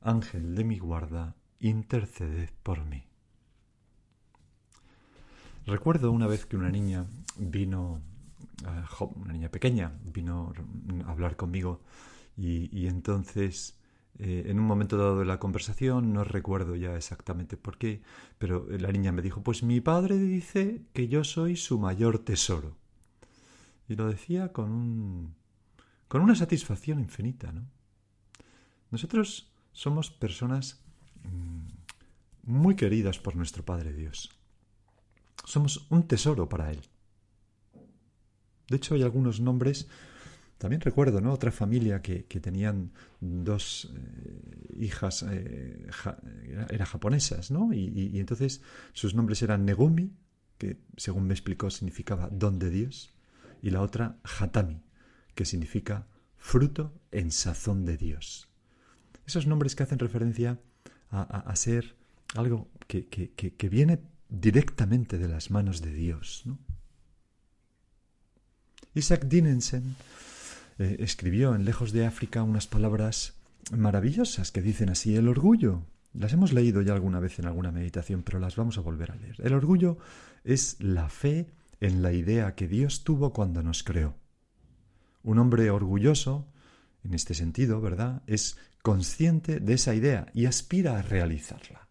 Ángel de mi guarda, interceded por mí. Recuerdo una vez que una niña vino, eh, una niña pequeña, vino a hablar conmigo y, entonces eh, en un momento dado de la conversación, no recuerdo ya exactamente por qué, pero la niña me dijo, pues mi padre dice que yo soy su mayor tesoro. Y lo decía con un, con una satisfacción infinita, ¿no? Nosotros somos personas mm, muy queridas por nuestro Padre Dios. Somos un tesoro para Él. De hecho, hay algunos nombres, también recuerdo, ¿no? Otra familia que, tenían dos eh, hijas, eh, eran japonesas, ¿no? Y, y, entonces sus nombres eran Negumi, que según me explicó significaba don de Dios, y la otra Hatami, que significa fruto en sazón de Dios. Esos nombres que hacen referencia a, ser algo que, viene directamente de las manos de Dios. Isaac Dinensen eh, escribió en Lejos de África unas palabras maravillosas que dicen así, el orgullo. Las hemos leído ya alguna vez en alguna meditación, pero las vamos a volver a leer. El orgullo es la fe en la idea que Dios tuvo cuando nos creó. Un hombre orgulloso, en este sentido, ¿verdad? Es consciente de esa idea y aspira a realizarla.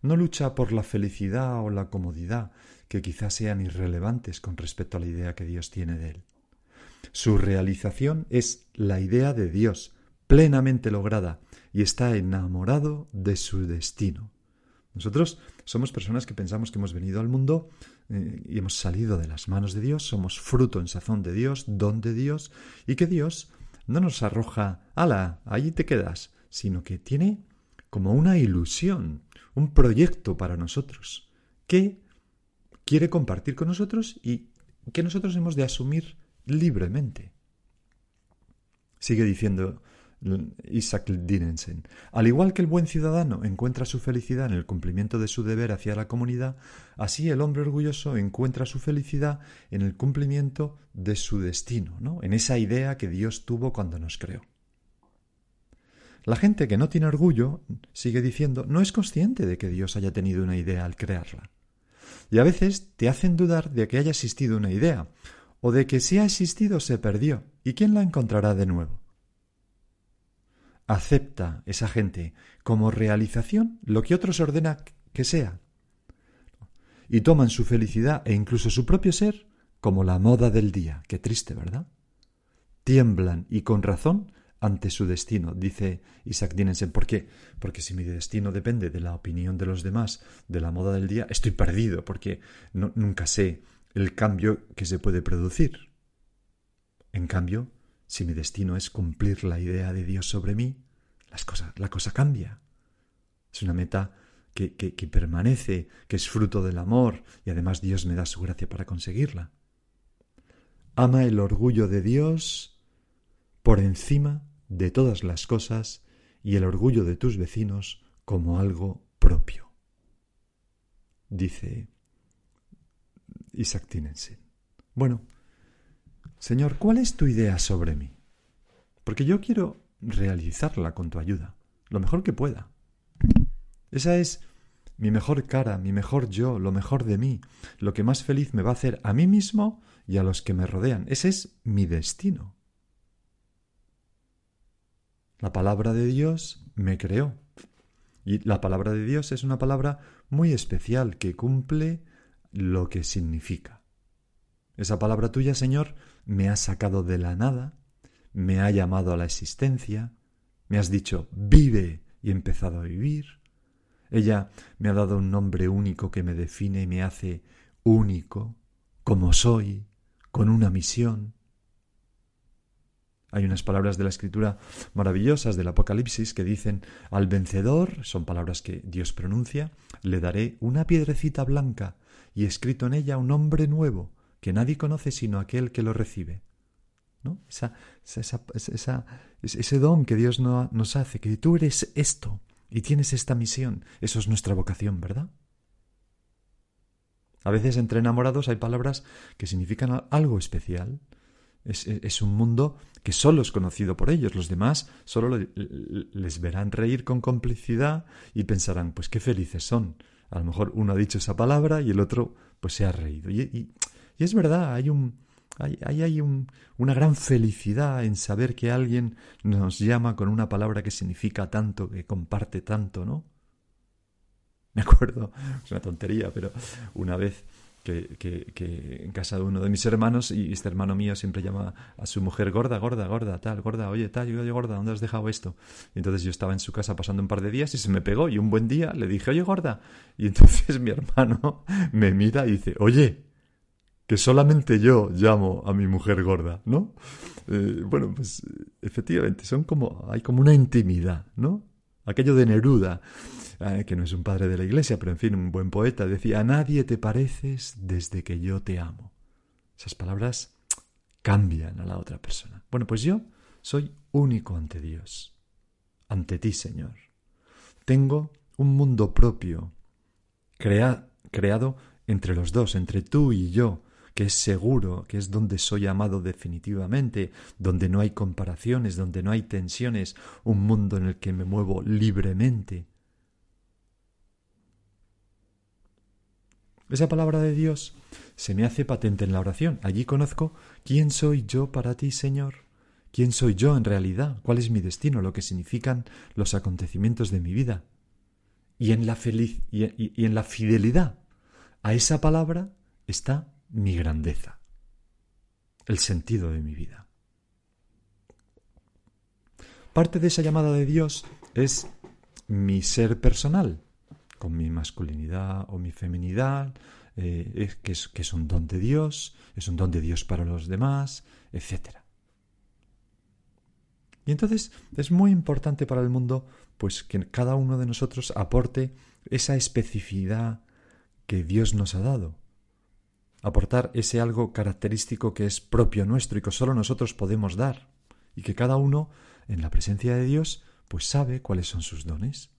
No lucha por la felicidad o la comodidad, que quizás sean irrelevantes con respecto a la idea que Dios tiene de él. Su realización es la idea de Dios, plenamente lograda, y está enamorado de su destino. Nosotros somos personas que pensamos que hemos venido al mundo y hemos salido de las manos de Dios, somos fruto en sazón de Dios, don de Dios, y que Dios no nos arroja, ala, allí te quedas, sino que tiene como una ilusión, un proyecto para nosotros, que quiere compartir con nosotros y que nosotros hemos de asumir libremente. Sigue diciendo Isaac Dinensen. Al igual que el buen ciudadano encuentra su felicidad en el cumplimiento de su deber hacia la comunidad, así el hombre orgulloso encuentra su felicidad en el cumplimiento de su destino, ¿no? en esa idea que Dios tuvo cuando nos creó. La gente que no tiene orgullo, sigue diciendo, no es consciente de que Dios haya tenido una idea al crearla. Y a veces te hacen dudar de que haya existido una idea, o de que si ha existido se perdió, ¿y quién la encontrará de nuevo? Acepta esa gente como realización lo que otros ordena que sea. Y toman su felicidad e incluso su propio ser como la moda del día. Qué triste, ¿verdad? Tiemblan y con razón ante su destino, dice Isaac Dinensen. ¿Por qué? Porque si mi destino depende de la opinión de los demás, de la moda del día, estoy perdido, porque nunca sé el cambio que se puede producir. En cambio, si mi destino es cumplir la idea de Dios sobre mí, las cosas, la cosa cambia. Es una meta que, que, que permanece, que es fruto del amor y además Dios me da su gracia para conseguirla. Ama el orgullo de Dios por encima de todas las cosas y el orgullo de tus vecinos como algo propio. Dice Isaac Tinensen. Bueno, Señor, ¿cuál es tu idea sobre mí? Porque yo quiero realizarla con tu ayuda, lo mejor que pueda. Esa es mi mejor cara, mi mejor yo, lo mejor de mí, lo que más feliz me va a hacer a mí mismo y a los que me rodean. Ese es mi destino. La palabra de Dios me creó. Y la palabra de Dios es una palabra muy especial que cumple lo que significa. Esa palabra tuya, Señor, me ha sacado de la nada, me ha llamado a la existencia, me has dicho vive y he empezado a vivir. Ella me ha dado un nombre único que me define y me hace único, como soy, con una misión. Hay unas palabras de la escritura maravillosas del Apocalipsis que dicen al vencedor, son palabras que Dios pronuncia, le daré una piedrecita blanca y escrito en ella un nombre nuevo que nadie conoce sino aquel que lo recibe. ¿No? Esa, esa, esa, ese don que Dios nos hace, que tú eres esto y tienes esta misión, eso es nuestra vocación, ¿verdad? A veces entre enamorados hay palabras que significan algo especial. Es, un mundo que solo es conocido por ellos. Los demás solo les verán reír con complicidad y pensarán, pues qué felices son. A lo mejor uno ha dicho esa palabra y el otro pues se ha reído. Y, es verdad, hay un, hay, hay un, una gran felicidad en saber que alguien nos llama con una palabra que significa tanto, que comparte tanto, ¿no? Me acuerdo, es una tontería, pero una vez que, que, en casa de uno de mis hermanos, y este hermano mío siempre llama a su mujer gorda, gorda, gorda, tal, gorda, oye, tal, oye, gorda, ¿dónde has dejado esto? Y entonces yo estaba en su casa pasando un par de días y se me pegó, y un buen día le dije, oye, gorda. Y entonces mi hermano me mira y dice, oye, que solamente yo llamo a mi mujer gorda, ¿no? Eh, bueno, pues efectivamente, son como, hay como una intimidad, ¿no? Aquello de Neruda. Eh, que no es un padre de la iglesia, pero en fin, un buen poeta, decía, a nadie te pareces desde que yo te amo. Esas palabras cambian a la otra persona. Bueno, pues yo soy único ante Dios, ante ti, Señor. Tengo un mundo propio, creado entre los dos, entre tú y yo, que es seguro, que es donde soy amado definitivamente, donde no hay comparaciones, donde no hay tensiones, un mundo en el que me muevo libremente, Esa palabra de Dios se me hace patente en la oración. Allí conozco quién soy yo para ti, Señor. ¿Quién soy yo en realidad? ¿Cuál es mi destino? Lo que significan los acontecimientos de mi vida. Y en la feliz y, en la fidelidad a esa palabra está mi grandeza, el sentido de mi vida. Parte de esa llamada de Dios es mi ser personal, con mi masculinidad o mi feminidad, eh, que, es, que es un don de Dios, es un don de Dios para los demás, etc. Y entonces es muy importante para el mundo pues que cada uno de nosotros aporte esa especificidad que Dios nos ha dado. Aportar ese algo característico que es propio nuestro y que solo nosotros podemos dar. Y que cada uno, en la presencia de Dios, pues sabe cuáles son sus dones.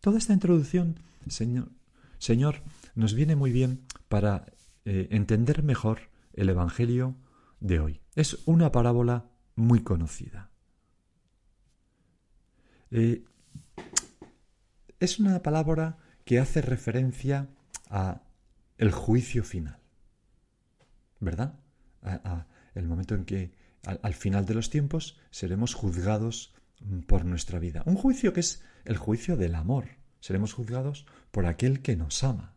Toda esta introducción, Señor, Señor nos viene muy bien para eh, entender mejor el Evangelio de hoy. Es una parábola muy conocida. Eh, es una palabra que hace referencia a el juicio final, ¿verdad? A, el momento en que al final de los tiempos seremos juzgados por nuestra vida. Un juicio que es el juicio del amor. Seremos juzgados por aquel que nos ama,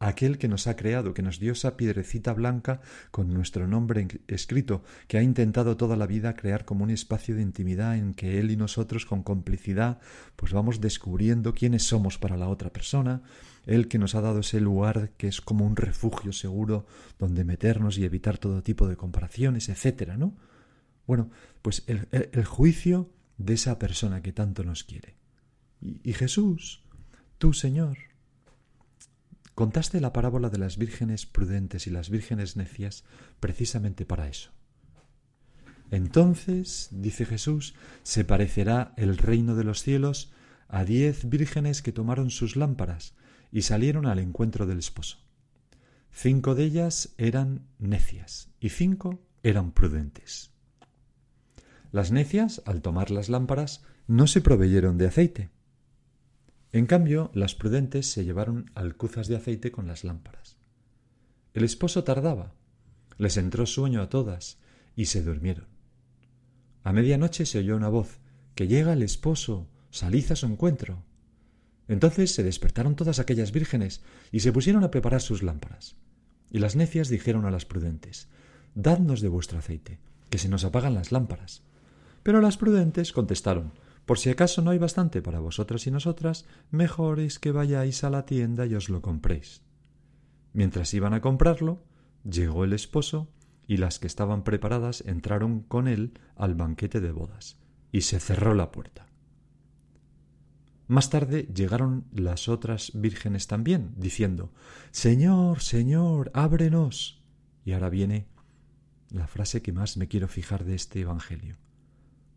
aquel que nos ha creado, que nos dio esa piedrecita blanca con nuestro nombre escrito, que ha intentado toda la vida crear como un espacio de intimidad en que él y nosotros con complicidad pues vamos descubriendo quiénes somos para la otra persona, él que nos ha dado ese lugar que es como un refugio seguro donde meternos y evitar todo tipo de comparaciones, etcétera, ¿no? Bueno, pues el juicio de esa persona que tanto nos quiere. Y, Jesús, tú Señor, contaste la parábola de las vírgenes prudentes y las vírgenes necias precisamente para eso. Entonces, dice Jesús, se parecerá el reino de los cielos a diez vírgenes que tomaron sus lámparas y salieron al encuentro del esposo. Cinco de ellas eran necias y cinco eran prudentes. Las necias, al tomar las lámparas, no se proveyeron de aceite, en cambio, las prudentes se llevaron alcuzas de aceite con las lámparas. El esposo tardaba. Les entró sueño a todas y se durmieron. A medianoche se oyó una voz que llega el esposo, salid a su encuentro. Entonces se despertaron todas aquellas vírgenes y se pusieron a preparar sus lámparas. Y las necias dijeron a las prudentes Dadnos de vuestro aceite, que se nos apagan las lámparas. Pero las prudentes contestaron por si acaso no hay bastante para vosotras y nosotras, mejor es que vayáis a la tienda y os lo compréis. Mientras iban a comprarlo, llegó el esposo y las que estaban preparadas entraron con él al banquete de bodas, y se cerró la puerta. Más tarde llegaron las otras vírgenes también, diciendo Señor, Señor, ábrenos. Y ahora viene la frase que más me quiero fijar de este Evangelio.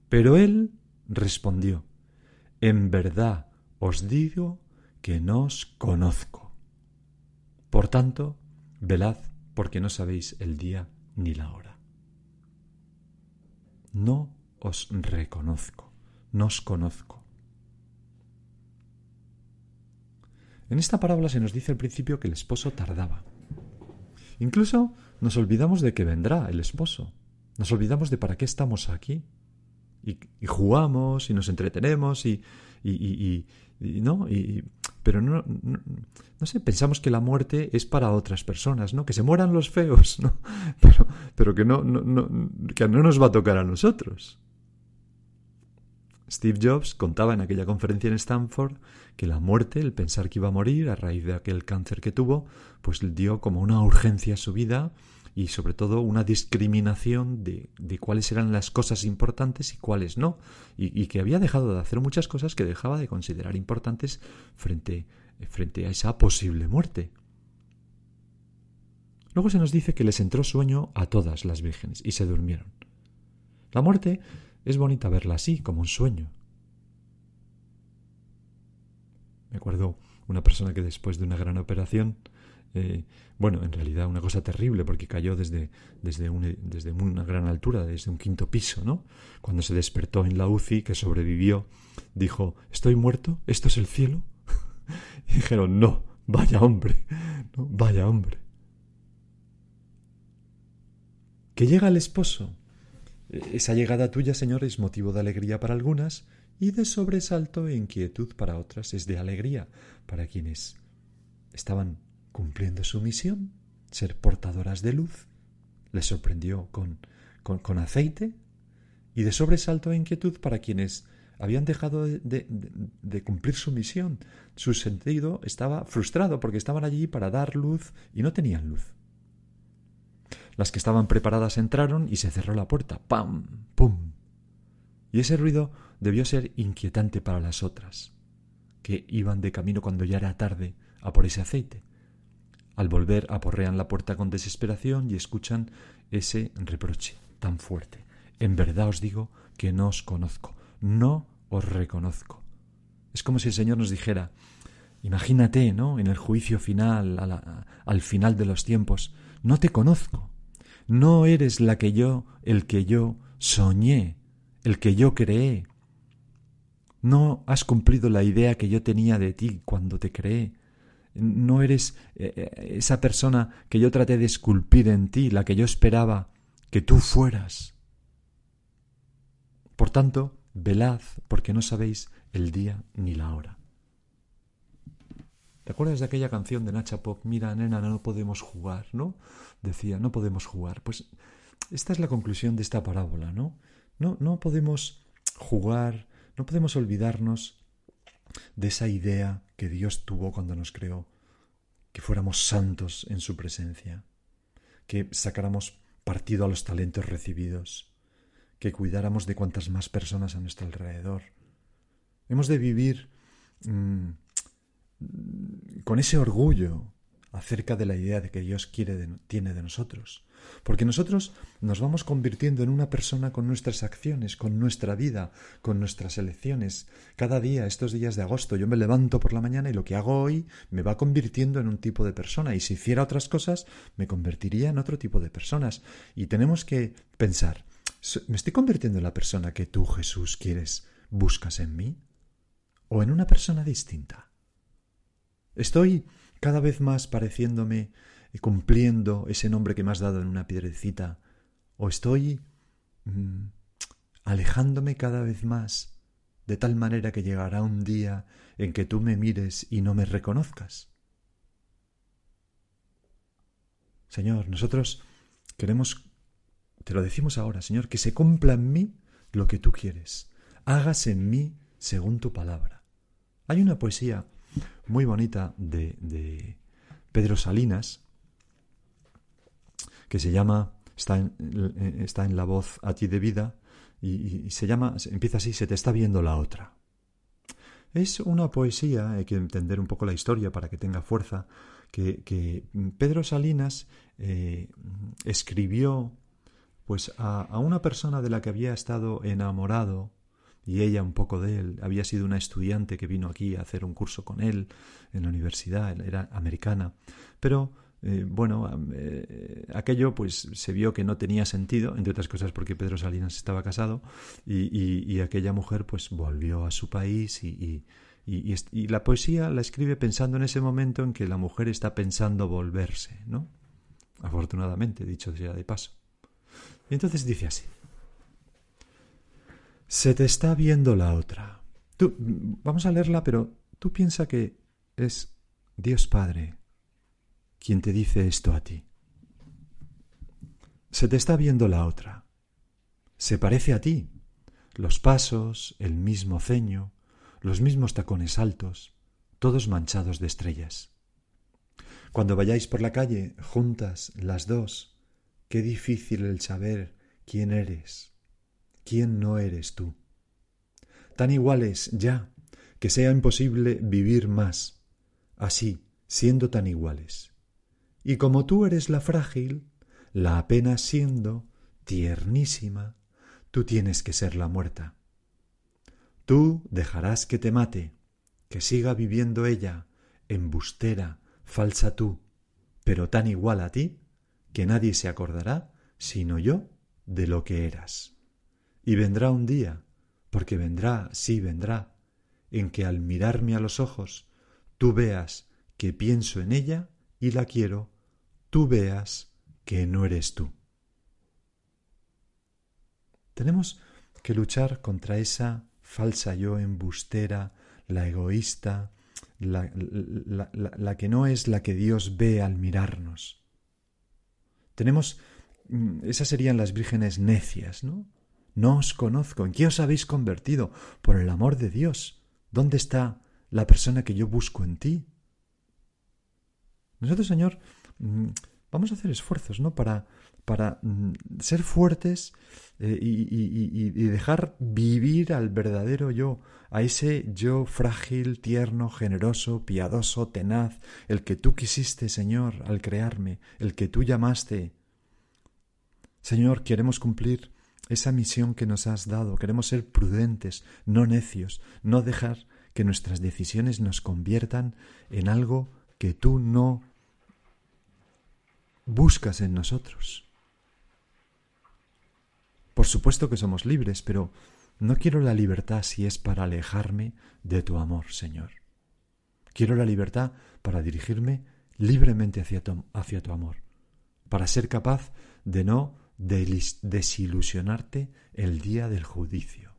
Pero él respondió En verdad os digo que no os conozco. Por tanto, velad porque no sabéis el día ni la hora. No os reconozco, no os conozco. En esta parábola se nos dice al principio que el esposo tardaba. Incluso nos olvidamos de que vendrá el esposo. Nos olvidamos de para qué estamos aquí. Y, jugamos y nos entretenemos y, y, no y, pero no, no, sé pensamos que la muerte es para otras personas no que se mueran los feos no pero, pero que no, no que no nos va a tocar a nosotros. Steve Jobs contaba en aquella conferencia en Stanford que la muerte, el pensar que iba a morir a raíz de aquel cáncer que tuvo, pues dio como una urgencia a su vida y sobre todo una discriminación de, de cuáles eran las cosas importantes y cuáles no, y, que había dejado de hacer muchas cosas que dejaba de considerar importantes frente, frente a esa posible muerte. Luego se nos dice que les entró sueño a todas las vírgenes y se durmieron. La muerte es bonita verla así, como un sueño. Me acuerdo una persona que después de una gran operación, eh, bueno, en realidad una cosa terrible porque cayó desde, desde, una gran altura, desde un quinto piso, ¿no? Cuando se despertó en la UCI, que sobrevivió, dijo, ¿estoy muerto? ¿Esto es el cielo? y dijeron, no, vaya hombre, ¿no? vaya hombre. Que llega el esposo esa llegada tuya, Señor, es motivo de alegría para algunas y de sobresalto e inquietud para otras. Es de alegría para quienes estaban cumpliendo su misión, ser portadoras de luz. Les sorprendió con, con, aceite y de sobresalto e inquietud para quienes habían dejado de, cumplir su misión. Su sentido estaba frustrado porque estaban allí para dar luz y no tenían luz. Las que estaban preparadas entraron y se cerró la puerta. ¡Pam! ¡Pum! Y ese ruido debió ser inquietante para las otras, que iban de camino cuando ya era tarde a por ese aceite. Al volver aporrean la puerta con desesperación y escuchan ese reproche tan fuerte. En verdad os digo que no os conozco, no os reconozco. Es como si el Señor nos dijera, imagínate, ¿no? En el juicio final, al final de los tiempos, no te conozco, no eres la que yo, el que yo soñé, el que yo creé. No has cumplido la idea que yo tenía de ti cuando te creé. No eres eh, eh, esa persona que yo traté de esculpir en ti, la que yo esperaba que tú fueras. Por tanto, velad, porque no sabéis el día ni la hora. ¿Te acuerdas de aquella canción de Nacha Pop? Mira, nena, no podemos jugar, ¿no? Decía, no podemos jugar. Pues esta es la conclusión de esta parábola, ¿no? No, no podemos jugar, no podemos olvidarnos de esa idea que Dios tuvo cuando nos creó, que fuéramos santos en su presencia, que sacáramos partido a los talentos recibidos, que cuidáramos de cuantas más personas a nuestro alrededor. Hemos de vivir mm, con ese orgullo acerca de la idea de que Dios quiere tiene de nosotros. Porque nosotros nos vamos convirtiendo en una persona con nuestras acciones, con nuestra vida, con nuestras elecciones. Cada día, estos días de agosto, yo me levanto por la mañana y lo que hago hoy me va convirtiendo en un tipo de persona. Y si hiciera otras cosas, me convertiría en otro tipo de personas. Y tenemos que pensar, ¿me estoy convirtiendo en la persona que tú, Jesús, quieres, buscas en mí? ¿O en una persona distinta? Estoy cada vez más pareciéndome y cumpliendo ese nombre que me has dado en una piedrecita, o estoy mm, alejándome cada vez más, de tal manera que llegará un día en que tú me mires y no me reconozcas. Señor, nosotros queremos, te lo decimos ahora, Señor, que se cumpla en mí lo que tú quieres. Hágase en mí según tu palabra. Hay una poesía muy bonita de, Pedro Salinas que se llama está en, eh, está en la voz a ti de vida y, se llama, empieza así, se te está viendo la otra. Es una poesía, hay que entender un poco la historia para que tenga fuerza, que, Pedro Salinas eh, escribió pues a, una persona de la que había estado enamorado y ella un poco de él. Había sido una estudiante que vino aquí a hacer un curso con él en la universidad, era americana. Pero eh, bueno, eh, aquello pues se vio que no tenía sentido, entre otras cosas porque Pedro Salinas estaba casado y, aquella mujer pues volvió a su país y, y, la poesía la escribe pensando en ese momento en que la mujer está pensando volverse, ¿no? Afortunadamente, dicho sea de paso. Y entonces dice así. Se te está viendo la otra. Tú, vamos a leerla, pero tú piensa que es Dios Padre quien te dice esto a ti. Se te está viendo la otra. Se parece a ti. Los pasos, el mismo ceño, los mismos tacones altos, todos manchados de estrellas. Cuando vayáis por la calle, juntas, las dos, qué difícil el saber quién eres, quién no eres tú. Tan iguales ya, que sea imposible vivir más, así, siendo tan iguales. Y como tú eres la frágil, la apenas siendo tiernísima, tú tienes que ser la muerta. Tú dejarás que te mate, que siga viviendo ella, embustera, falsa tú, pero tan igual a ti, que nadie se acordará, sino yo, de lo que eras. Y vendrá un día, porque vendrá, sí vendrá, en que al mirarme a los ojos, tú veas que pienso en ella y la quiero tú veas que no eres tú. Tenemos que luchar contra esa falsa yo embustera, la egoísta, la, que no es la que Dios ve al mirarnos. Tenemos, mm, esas serían las vírgenes necias, ¿no? No os conozco. ¿En qué os habéis convertido? Por el amor de Dios. ¿Dónde está la persona que yo busco en ti? Nosotros, Señor, Mm, vamos a hacer esfuerzos, ¿no? Para, para mm, ser fuertes eh, y, dejar vivir al verdadero yo, a ese yo frágil, tierno, generoso, piadoso, tenaz, el que tú quisiste, Señor, al crearme, el que tú llamaste. Señor, queremos cumplir esa misión que nos has dado, queremos ser prudentes, no necios, no dejar que nuestras decisiones nos conviertan en algo que tú no buscas en nosotros. Por supuesto que somos libres, pero no quiero la libertad si es para alejarme de tu amor, Señor. Quiero la libertad para dirigirme libremente hacia tu, hacia tu amor, para ser capaz de no desilusionarte el día del judicio.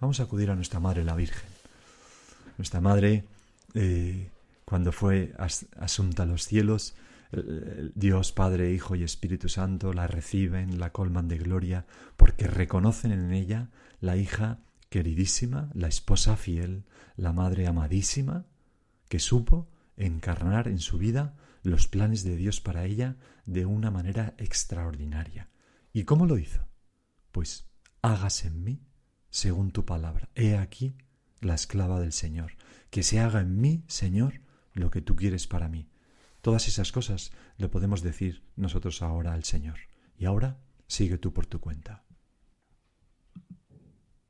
Vamos a acudir a nuestra Madre la Virgen. Nuestra Madre eh, cuando fue asunta a los cielos, Dios Padre, Hijo y Espíritu Santo la reciben, la colman de gloria, porque reconocen en ella la hija queridísima, la esposa fiel, la madre amadísima, que supo encarnar en su vida los planes de Dios para ella de una manera extraordinaria. ¿Y cómo lo hizo? Pues hágase en mí según tu palabra. He aquí la esclava del Señor. Que se haga en mí, Señor, lo que tú quieres para mí. Todas esas cosas le podemos decir nosotros ahora al Señor. Y ahora sigue tú por tu cuenta.